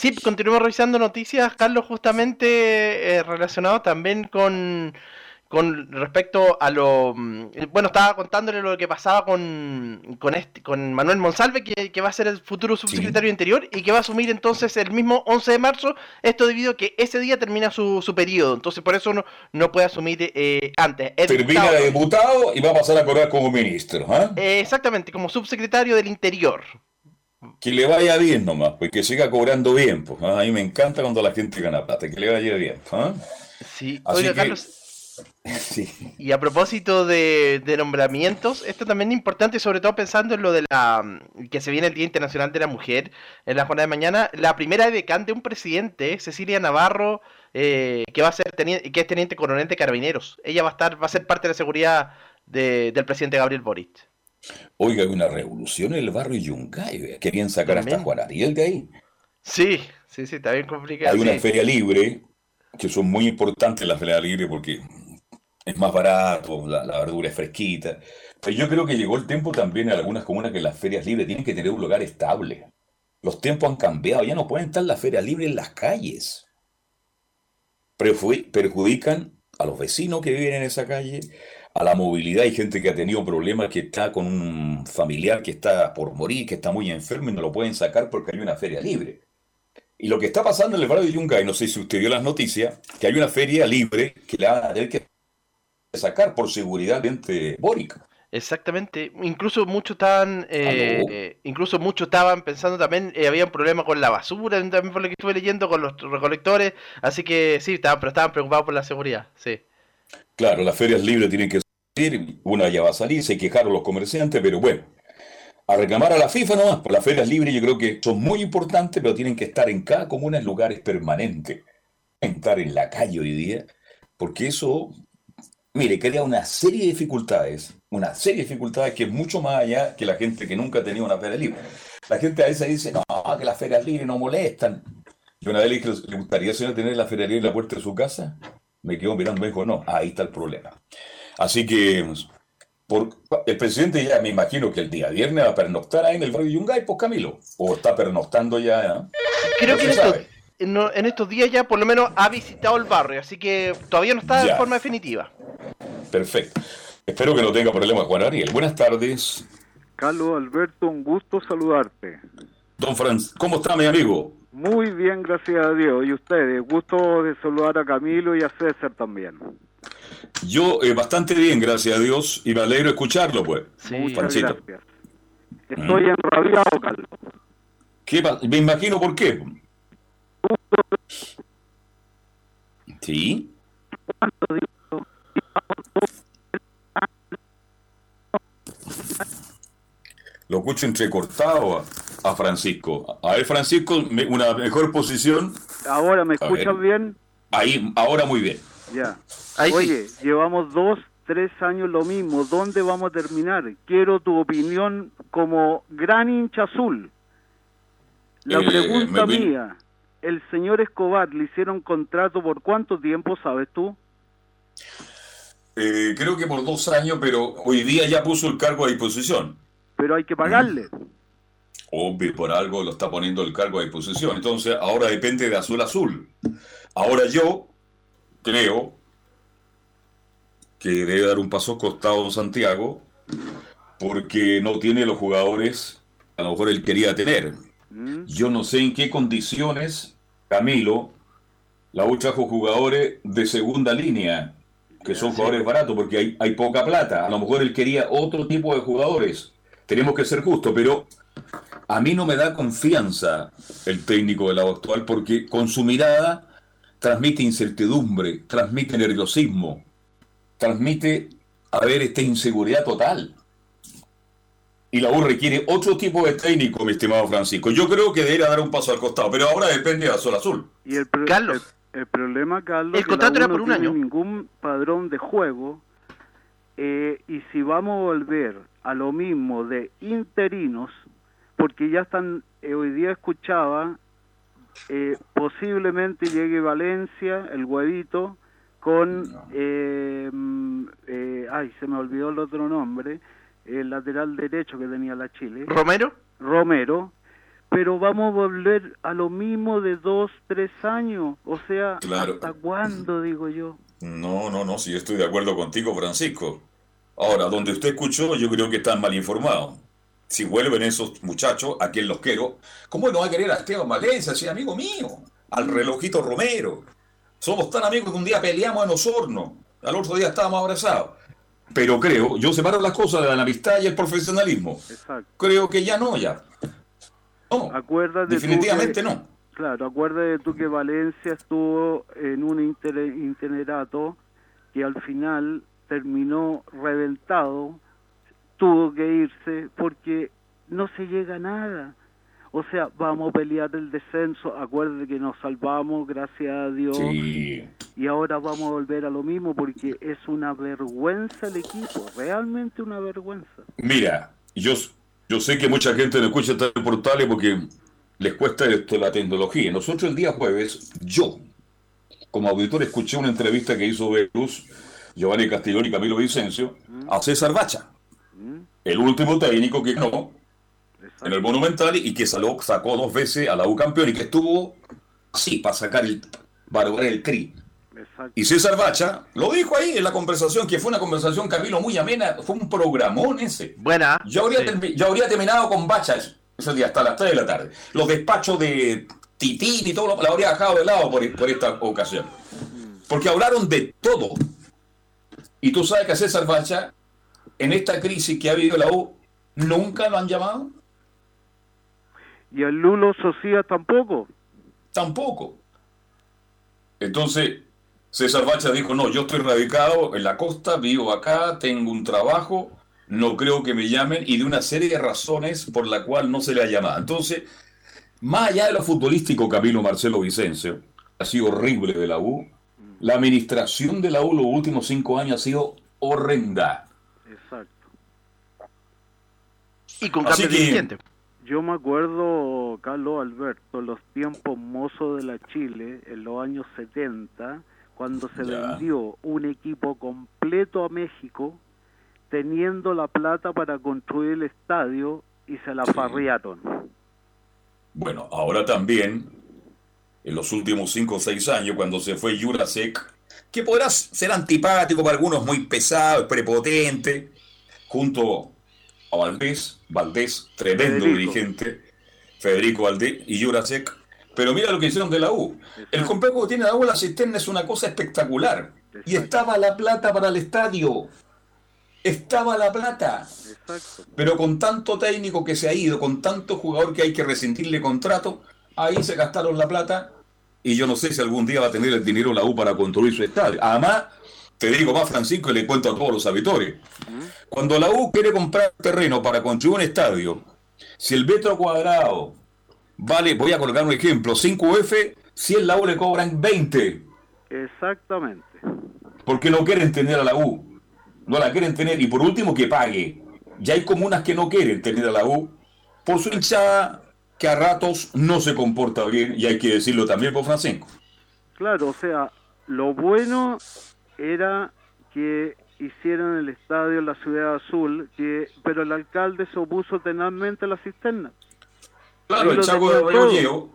Sí, continuamos revisando noticias, Carlos, justamente eh, relacionado también con con respecto a lo mm, bueno estaba contándole lo que pasaba con con, este, con Manuel Monsalve que, va a ser el futuro subsecretario de Interior y que va a asumir entonces el mismo 11 de marzo esto debido a que ese día termina su, su periodo entonces por eso no, no puede asumir eh, antes termina de diputado y va a pasar a cobrar como ministro ¿ah? eh, exactamente como subsecretario del Interior que le vaya bien nomás, pues que siga cobrando bien. Pues, ¿ah? A mí me encanta cuando la gente gana plata, que le vaya bien. ¿ah? Sí, oiga, Carlos, Y a propósito de, nombramientos, esto también es importante, sobre todo pensando en lo de la que se viene el Día Internacional de la Mujer en la jornada de mañana. La primera decán de un presidente, Cecilia Navarro, eh, que va a ser teniente, que es teniente coronel de carabineros. Ella va a estar, va a ser parte de la seguridad del presidente Gabriel Boric. Oiga, hay una revolución en el barrio Yungay. Querían sacar hasta Juan Ariel de ahí. Sí, sí, sí, está bien complicado. Hay una feria libre, que son muy importantes las ferias libres porque es más barato, la, verdura es fresquita. Pero yo creo que llegó el tiempo también en algunas comunas que las ferias libres tienen que tener un lugar estable. Los tiempos han cambiado, ya no pueden estar las ferias libres en las calles. Perjudican a los vecinos que viven en esa calle, a la movilidad. Hay gente que ha tenido problemas, que está con un familiar que está por morir, que está muy enfermo y no lo pueden sacar porque hay una feria libre. Y lo que está pasando en el barrio de Yungay, no sé si usted vio las noticias, que hay una feria libre que la van a tener que sacar por seguridad de Boric. Exactamente, incluso muchos estaban, eh, incluso muchos estaban pensando también, eh, había un problema con la basura, también por lo que estuve leyendo, con los recolectores, así que sí, estaban, pero estaban preocupados por la seguridad, sí. Claro, las ferias libres tienen que salir, una ya va a salir, se quejaron los comerciantes, pero bueno, a reclamar a la FIFA nomás, por las ferias libres yo creo que son muy importantes, pero tienen que estar en cada comuna en lugares permanentes, estar en la calle hoy día, porque eso mire, crea una serie de dificultades, una serie de dificultades que es mucho más allá que la gente que nunca ha tenido una feria libre. La gente a veces dice, no, que las ferias libres no molestan. Yo una vez le dije, ¿le gustaría señor tener la feria libre en la puerta de su casa? Me quedó mirando y me dijo, no, ahí está el problema. Así que por, el presidente ya me imagino que el día viernes va a pernoctar ahí en el barrio Yungay, pues Camilo, o está pernoctando ya. Creo que en, estos días ya por lo menos ha visitado el barrio, así que todavía no está de forma definitiva. Perfecto. Espero que no tenga problemas Juan Ariel. Buenas tardes. Carlos Alberto, un gusto saludarte. Don Franz, ¿cómo está mi amigo? Muy bien, gracias a Dios. ¿Y ustedes? Gusto de saludar a Camilo y a César también. Yo eh, bastante bien, gracias a Dios, y me alegro escucharlo, pues. Sí, Muchas gracias. Estoy mm. enrabiado, Carlos. ¿Qué me imagino por qué. ¿Sí? Lo escucho entrecortado a, Francisco. A ver, Francisco, una mejor posición. Ahora, ¿me escuchas bien? Ahí, ahora muy bien. Ya. Oye, llevamos dos, tres años lo mismo. ¿Dónde vamos a terminar? Quiero tu opinión como gran hincha azul. La eh, pregunta mía, el señor Escobar le hicieron contrato por cuánto tiempo, sabes tú? Eh, creo que por dos años, pero hoy día ya puso el cargo a disposición. Pero hay que pagarle. Obvio, por algo lo está poniendo el cargo a disposición. Entonces, ahora depende de azul azul. Ahora yo creo que debe dar un paso costado Santiago porque no tiene los jugadores a lo mejor él quería tener. Yo no sé en qué condiciones Camilo la U trajo jugadores de segunda línea, que son jugadores baratos porque hay, hay poca plata. A lo mejor él quería otro tipo de jugadores. Tenemos que ser justos, pero a mí no me da confianza el técnico de la U actual porque con su mirada transmite incertidumbre, transmite nerviosismo, transmite, a ver, esta inseguridad total. Y la U requiere otro tipo de técnico, mi estimado Francisco. Yo creo que debería dar un paso al costado, pero ahora depende de Azul Azul. Y el, Carlos. El, problema, Carlos, el contrato era por un no año. Tiene ningún padrón de juego. Eh, y si vamos a volver a lo mismo de interinos, porque ya están, eh, hoy día escuchaba, eh, posiblemente llegue Valencia, el huevito, con, eh, mm, eh, ay, se me olvidó el otro nombre, el lateral derecho que tenía la Chile. ¿Romero? Romero, pero vamos a volver a lo mismo de dos, tres años, o sea, Claro. ¿hasta cuándo, digo yo? No, no, no, sí, estoy de acuerdo contigo, Francisco. Ahora, donde usted escuchó, yo creo que están mal informados. Si vuelven esos muchachos, a quien los quiero, ¿cómo no va a querer a Esteban Valencia, si amigo mío? Al relojito Romero. Somos tan amigos que un día peleamos en Osorno, al otro día estábamos abrazados. Pero creo, yo separo las cosas de la amistad y el profesionalismo. Exacto. Creo que ya no, ya. No, Acuérdate tú definitivamente que- no. Claro, acuérdate tú que Valencia estuvo en un inter- itinerato que al final terminó reventado, tuvo que irse porque no se llega a nada. O sea, vamos a pelear el descenso, acuérdate que nos salvamos, gracias a Dios, Sí. y ahora vamos a volver a lo mismo porque es una vergüenza el equipo, realmente una vergüenza. Mira, yo, yo sé que mucha gente no escucha estos portales porque les cuesta esto la tecnología. Nosotros el día jueves, yo, como auditor, escuché una entrevista que hizo Velus, Giovanni Castiglione y Camilo Vicencio, a César Bacha, el último técnico que ganó en el Monumental y que salió, sacó dos veces a la U campeón y que estuvo así para sacar el, para lograr el CRI. Y César Bacha lo dijo ahí en la conversación, que fue una conversación, Camilo, muy amena, fue un programón ese. Buena. Yo habría, Sí. yo habría terminado con Bacha ese, día, hasta las 3 de la tarde. Los despachos de Titín y todo lo, lo habría dejado de lado por, por esta ocasión. Porque hablaron de todo. Y tú sabes que a César Bacha, en esta crisis que ha habido la U, nunca lo han llamado. Y el Lulo Socia tampoco. Tampoco. Entonces, César Bacha dijo, no, yo estoy radicado en la costa, vivo acá, tengo un trabajo, no creo que me llamen, y de una serie de razones por la cual no se le ha llamado. Entonces, más allá de lo futbolístico, Camilo Marcelo Vicencio, ha sido horrible de la U, la administración de la U los últimos cinco años ha sido horrenda. Exacto. Y con cambio de que- dirigente. Yo me acuerdo, Carlos Alberto, los tiempos mozos de la Chile, en los años 70, cuando se Ya. vendió un equipo completo a México, teniendo la plata para construir el estadio y se la farriaron. Bueno, ahora también, en los últimos cinco o seis años, cuando se fue Jurasek, que podrá ser antipático para algunos, muy pesado, prepotente, junto a Valdés, Valdés, tremendo Federico. dirigente, Federico Valdés y Jurasek. Pero mira lo que hicieron de la U. El complejo que tiene la U, la cisterna, es una cosa espectacular. Y estaba la plata para el estadio. Estaba la plata. Pero con tanto técnico que se ha ido, con tanto jugador que hay que rescindirle contrato, ahí se gastaron la plata y yo no sé si algún día va a tener el dinero la U para construir su estadio. Además, te digo más, Francisco, y le cuento a todos los auditores. Cuando la U quiere comprar terreno para construir un estadio, si el metro cuadrado vale, voy a colocar un ejemplo, 5F, si en la U le cobran 20, Exactamente. porque no quieren tener a la U. No la quieren tener y por último que pague. Ya hay comunas que no quieren tener a la U por su hinchada que a ratos no se comporta bien y hay que decirlo también por Francisco. Claro, o sea, lo bueno era que hicieran el estadio en la Ciudad Azul, que, pero el alcalde se opuso tenazmente a la cisterna. Claro, el Chaco de Rebolleo,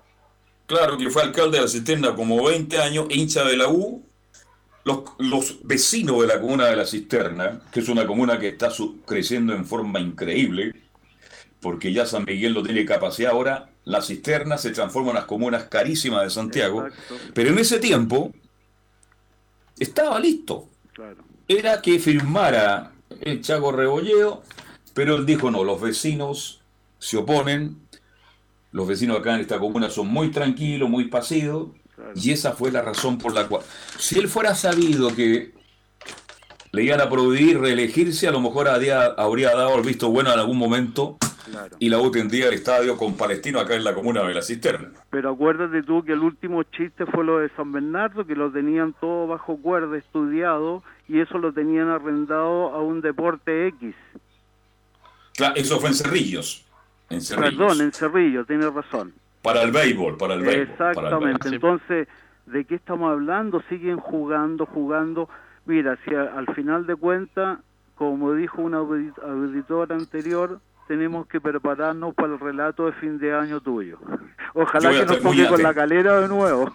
claro que fue alcalde de la cisterna como 20 años, hincha de la U. Los, los vecinos de la comuna de la cisterna, que es una comuna que está creciendo en forma increíble, porque ya San Miguel no tiene capacidad ahora, la cisterna se transforma en las comunas carísimas de Santiago, pero en ese tiempo estaba listo. Era que firmara el Chaco Rebolleo, pero él dijo no, los vecinos se oponen, los vecinos acá en esta comuna son muy tranquilos, muy pasivos, y esa fue la razón por la cual, si él fuera sabido que le iban a prohibir reelegirse, a lo mejor habría, habría dado el visto bueno en algún momento y la U tendría el estadio con Palestino acá en la comuna de la Cisterna. Pero acuérdate tú que el último chiste fue lo de San Bernardo, que lo tenían todo bajo cuerda estudiado y eso lo tenían arrendado a un deporte X. Claro, eso fue en Cerrillos. En Perdón, en Cerrillo, tiene razón. Para el béisbol, para el béisbol. Exactamente, entonces, ¿de qué estamos hablando? Siguen jugando, jugando. Mira, si al final de cuentas, como dijo un auditor anterior, tenemos que prepararnos para el relato de fin de año tuyo. Ojalá que nos ponga con la calera de nuevo.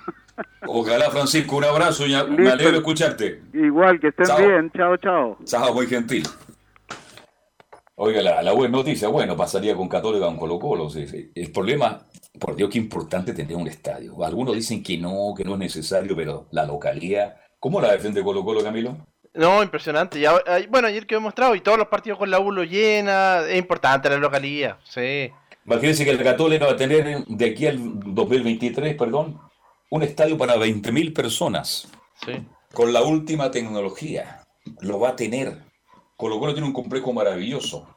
Ojalá, Francisco, un abrazo y me alegro de escucharte. Igual, que estén bien. Chao, chao. Chao, muy gentil. Oiga, la, buena noticia, bueno, pasaría con Católica con Colo Colo. El problema, por Dios, qué importante tener un estadio. Algunos dicen que no, que no es necesario, pero la localidad, ¿cómo la defiende Colo Colo, Camilo? No, impresionante. Ya, bueno, ayer que he mostrado y todos los partidos con la U lo llena, es importante la localidad, sí. Imagínense que el Católica va a tener de aquí al 2023, perdón, un estadio para 20.000 personas. Sí. Con la última tecnología. Lo va a tener. Colo Colo tiene un complejo maravilloso.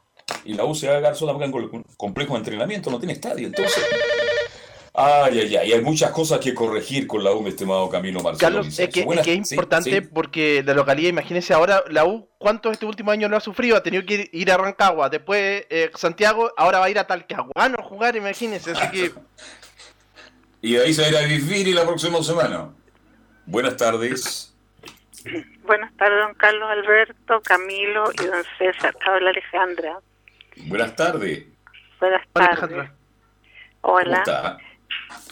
Y la UCA Garzo también con complejo de entrenamiento, no tiene estadio. Entonces, ay, ay, ay, hay muchas cosas que corregir con la U, mi estimado Camilo Marcelo. Carlos, es que, es, importante porque la localidad, imagínense ahora, la U, ¿cuánto este último año lo ha sufrido? Ha tenido que ir a Rancagua, después eh, Santiago, ahora va a ir a Talcahuano a jugar, imagínense. Así que... y de ahí se va a ir a vivir y la próxima semana. Buenas tardes. Buenas tardes, don Carlos Alberto, Camilo y don César. Habla Alejandra. Buenas tardes. Buenas tardes. Hola.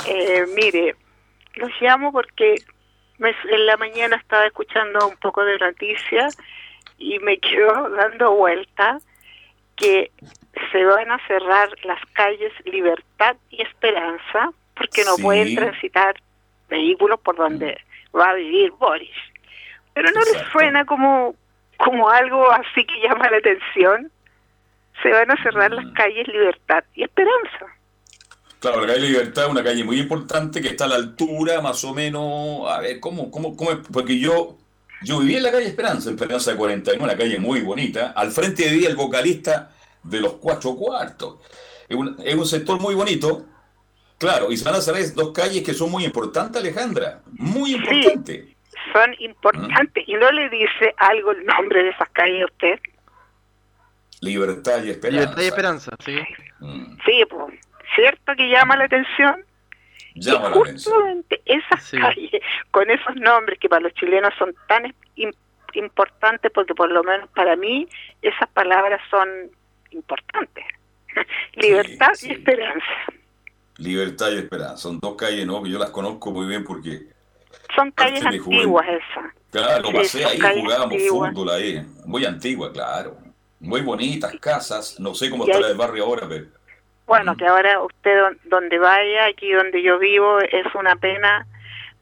Eh, mire, los llamo porque en la mañana estaba escuchando un poco de noticias y me quedó dando vuelta que se van a cerrar las calles Libertad y Esperanza porque no pueden transitar vehículos por donde va a vivir Boris. Pero no les suena como, como algo así que llama la atención. Se van a cerrar las mm. calles Libertad y Esperanza. Claro, la calle Libertad es una calle muy importante que está a la altura, más o menos. A ver, ¿cómo, cómo, cómo? Porque yo, yo viví en la calle Esperanza, Esperanza 41, una calle muy bonita. Al frente vivía el vocalista de los cuatro cuartos. Es un, es un sector muy bonito. Claro, y se van a cerrar dos calles que son muy importantes, Alejandra. Muy importantes son importantes. ¿Y no le dice algo el nombre de esas calles a usted? Libertad y Esperanza. Libertad y Esperanza, sí. Mm. Sí, pues, ¿cierto que llama la atención? Llama y justamente esas calles, con esos nombres que para los chilenos son tan importantes, porque por lo menos para mí esas palabras son importantes. Libertad y Esperanza. Libertad y Esperanza. Son dos calles, ¿no? Que yo las conozco muy bien porque son calles antiguas esas. Claro, pasé ahí, jugábamos fútbol ahí. Muy antigua, claro. Muy bonitas casas. No sé cómo está el barrio ahora, pero... Bueno, mm. que ahora usted donde vaya, aquí donde yo vivo, es una pena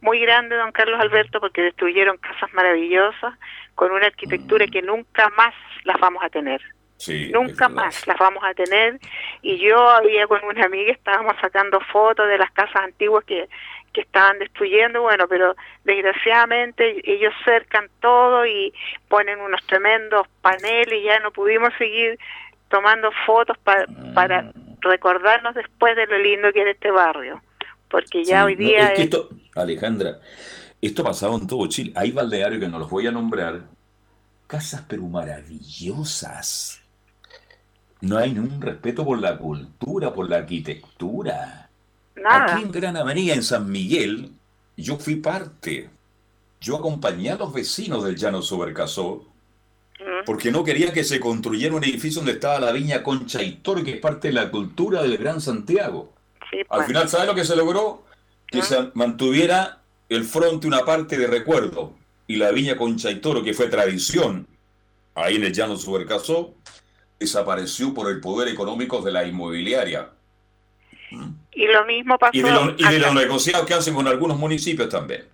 muy grande, don Carlos Alberto, porque destruyeron casas maravillosas con una arquitectura mm. que nunca más las vamos a tener. Sí, nunca más las vamos a tener. Y yo había con una amiga, estábamos sacando fotos de las casas antiguas que que estaban destruyendo, bueno, pero desgraciadamente ellos cercan todo y ponen unos tremendos paneles y ya no pudimos seguir tomando fotos para recordarnos después de lo lindo que era este barrio, porque ya hoy día... esto, Alejandra, esto pasaba en todo Chile, hay balnearios que no los voy a nombrar, casas pero maravillosas. No hay ningún respeto por la cultura, por la arquitectura. Aquí en Gran Avenida, en San Miguel, yo fui parte. Yo acompañé a los vecinos del Llano Sobercasó porque no quería que se construyera un edificio donde estaba la viña Concha y Toro, que es parte de la cultura del Gran Santiago. Al pues. final, ¿sabe lo que se logró? Que se mantuviera el fronte una parte de recuerdo y la viña Concha y Toro, que fue tradición ahí en el Llano Supercasó, desapareció por el poder económico de la inmobiliaria. Y lo mismo pasó. Y de, lo- y de los negociados que hacen con algunos municipios también.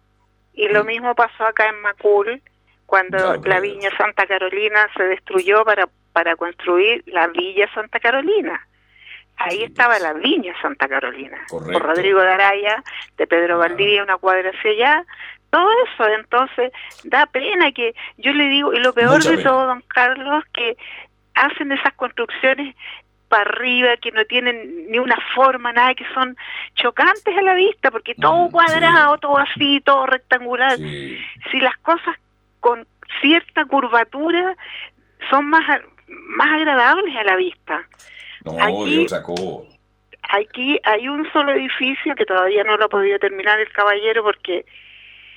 Y lo mismo pasó acá en Macul, cuando la Viña Santa Carolina se destruyó para, para construir la Villa Santa Carolina. Ahí estaba la Viña Santa Carolina, por Rodrigo de Araya, de Pedro Valdivia, una cuadra hacia allá. Todo eso, entonces, da pena que yo le digo, y lo peor Mucha de pena. todo, don Carlos, que hacen esas construcciones para arriba, que no tienen ni una forma, nada, que son chocantes a la vista, porque todo cuadrado, todo así, todo rectangular. Si las cosas con cierta curvatura son más, más agradables a la vista. No, Aquí- otra cosa. Aquí hay un solo edificio que todavía no lo ha podido terminar el caballero porque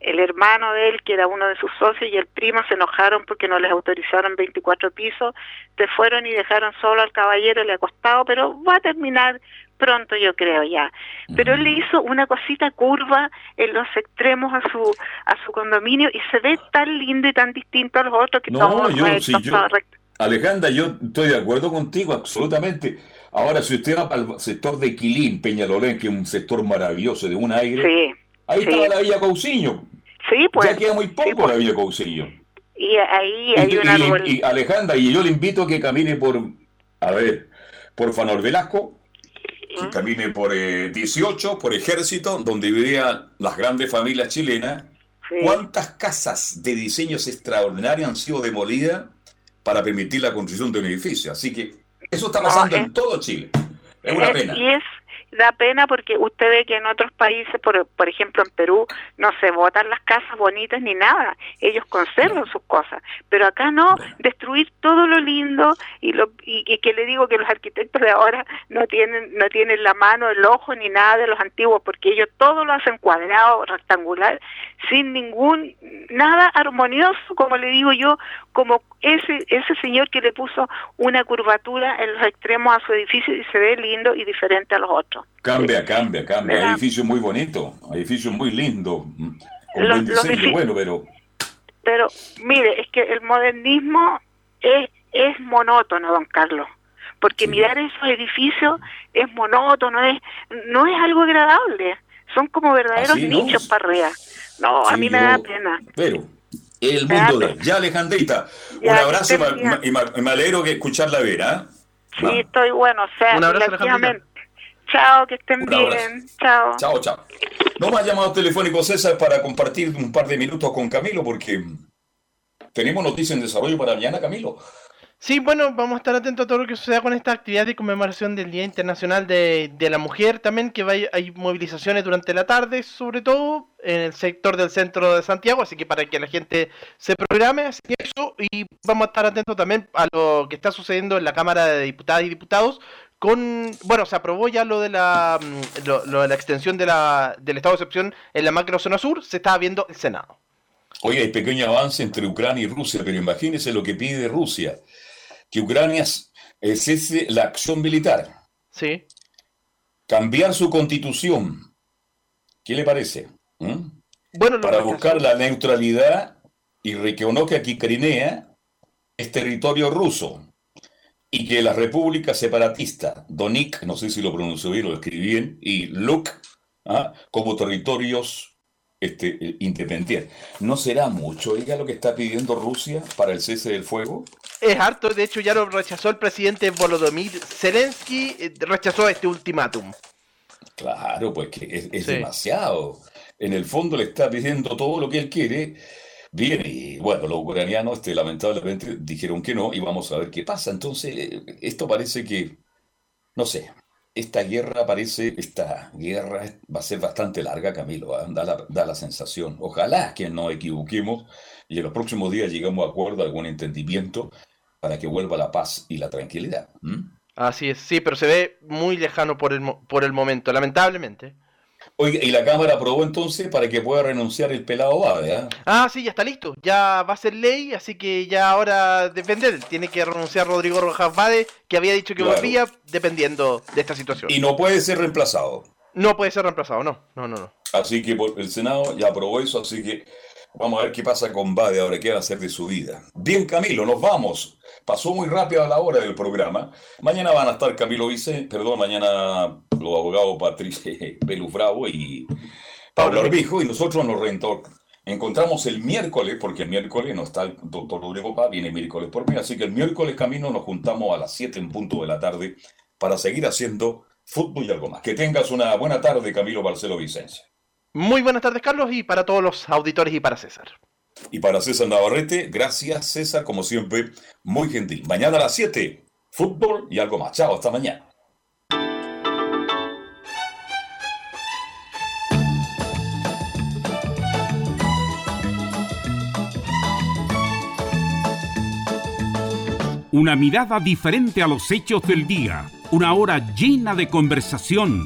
el hermano de él, que era uno de sus socios, y el primo se enojaron porque no les autorizaron 24 pisos, se fueron y dejaron solo al caballero, le ha costado, pero va a terminar pronto yo creo ya. Pero él le hizo una cosita curva en los extremos a su a su condominio y se ve tan lindo y tan distinto a los otros que No, todos yo, rectos, sí, yo- todos rectos. Alejandra, yo estoy de acuerdo contigo, absolutamente. Ahora, si usted va al sector de Quilín, Peñalolén, que es un sector maravilloso de un aire, Sí, ahí sí. estaba la Villa Cousiño. Sí, pues. Ya queda muy poco la Villa Cousiño. Y ahí Y, hay un y- árbol. y, Alejandra, y yo le invito a que camine por, a ver, por Fanor Velasco, que camine por eh, 18, por Ejército, donde vivían las grandes familias chilenas. ¿Cuántas casas de diseños extraordinarios han sido demolidas para permitir la construcción de un edificio? Así que eso está pasando en todo Chile. Es una Es- pena. Y es da pena porque usted ve que en otros países, por, por ejemplo en Perú, no se botan las casas bonitas ni nada, ellos conservan sus cosas, pero acá no, destruir todo lo lindo y, lo, y, y que le digo que los arquitectos de ahora no tienen no tienen la mano, el ojo ni nada de los antiguos, porque ellos todo lo hacen cuadrado, rectangular, sin ningún, nada armonioso, como le digo yo, como ese ese señor que le puso una curvatura en los extremos a su edificio y se ve lindo y diferente a los otros. Cambia, cambia, cambia. ¿Verdad? edificios muy bonitos, hay edificios muy con buen diseño, edifi- bueno, pero Pero mire, es que el modernismo es, es monótono, don Carlos, porque mirar esos edificios es monótono, es, no es algo agradable, son como verdaderos Así nichos para arriba. No, a mí me yo- da pena. Pero el Me mundo da. Ya, Alejandrita, un Ya, abrazo y me- bien. y me, y me alegro que escucharla ver, ¿ah? Sí, estoy bueno, o sea, Un abrazo, relativamente. Chao, que estén bien. Chao. Chao, chao. No más llamado telefónico, César, para compartir un par de minutos con Camilo, porque tenemos noticias en desarrollo para mañana, Camilo. Sí, bueno, vamos a estar atentos a todo lo que suceda con esta actividad de conmemoración del Día Internacional de, de la Mujer también, que va, hay movilizaciones durante la tarde, sobre todo en el sector del centro de Santiago, así que para que la gente se programe, así que eso, y vamos a estar atentos también a lo que está sucediendo en la Cámara de Diputadas y Diputados, con, bueno, se aprobó ya lo de la, mm, lo, lo de la extensión de la, del estado de excepción en la macrozona sur, se está viendo el Senado. Oye, hay pequeño avance entre Ucrania y Rusia, pero imagínense lo que pide Rusia, que Ucrania eh, cese la acción militar, Sí. cambiar su constitución. ¿Qué le parece? ¿Mm? Bueno, Para buscar la neutralidad y reconozca que Crimea es territorio ruso y que las repúblicas separatistas, Donik, no sé si lo pronunció bien o lo escribí bien, y Luk, ¿ah? como territorios este, eh, independientes. ¿No será mucho, oiga, lo que está pidiendo Rusia para el cese del fuego? Es harto, de hecho ya lo rechazó el presidente Volodymyr Zelensky, eh, rechazó este ultimátum. Claro, pues que es, es Sí. demasiado. En el fondo le está pidiendo todo lo que él quiere. Bien, y bueno, los ucranianos este, lamentablemente dijeron que no y vamos a ver qué pasa. Entonces, eh, esto parece que, no sé, esta guerra parece, esta guerra va a ser bastante larga, Camilo, ¿ah? Da la, da la sensación. Ojalá que no equivoquemos y en los próximos días llegamos a acuerdo, a algún entendimiento para que vuelva la paz y la tranquilidad. Así es, sí, pero se ve muy lejano por el, por el momento, lamentablemente. Y la Cámara aprobó entonces para que pueda renunciar el pelado Bade, ¿ah? Ah, sí, ya está listo. Ya va a ser ley, así que ya ahora depende. Tiene que renunciar Rodrigo Rojas Bade, que había dicho que volvía, dependiendo de esta situación. Y no puede ser reemplazado. No puede ser reemplazado, no. No, no, no. Así que el Senado ya aprobó eso, así que vamos a ver qué pasa con Bade ahora, qué va a hacer de su vida. Bien, Camilo, nos vamos. Pasó muy rápido a la hora del programa. Mañana van a estar Camilo Vice, perdón, mañana los abogados Patricia Belus Bravo y Pablo Arbijo, y nosotros nos encontramos el miércoles, porque el miércoles no está el doctor Rodrigo Paz, viene el miércoles por mí, así que el miércoles camino nos juntamos a las 7 en punto de la tarde para seguir haciendo fútbol y algo más. Que tengas una buena tarde, Camilo Barcelo Vicencio. Muy buenas tardes, Carlos, y para todos los auditores y para César. Y para César Navarrete, gracias César, como siempre, muy gentil. Mañana a las 7, fútbol y algo más. Chao, hasta mañana. Una mirada diferente a los hechos del día. Una hora llena de conversación,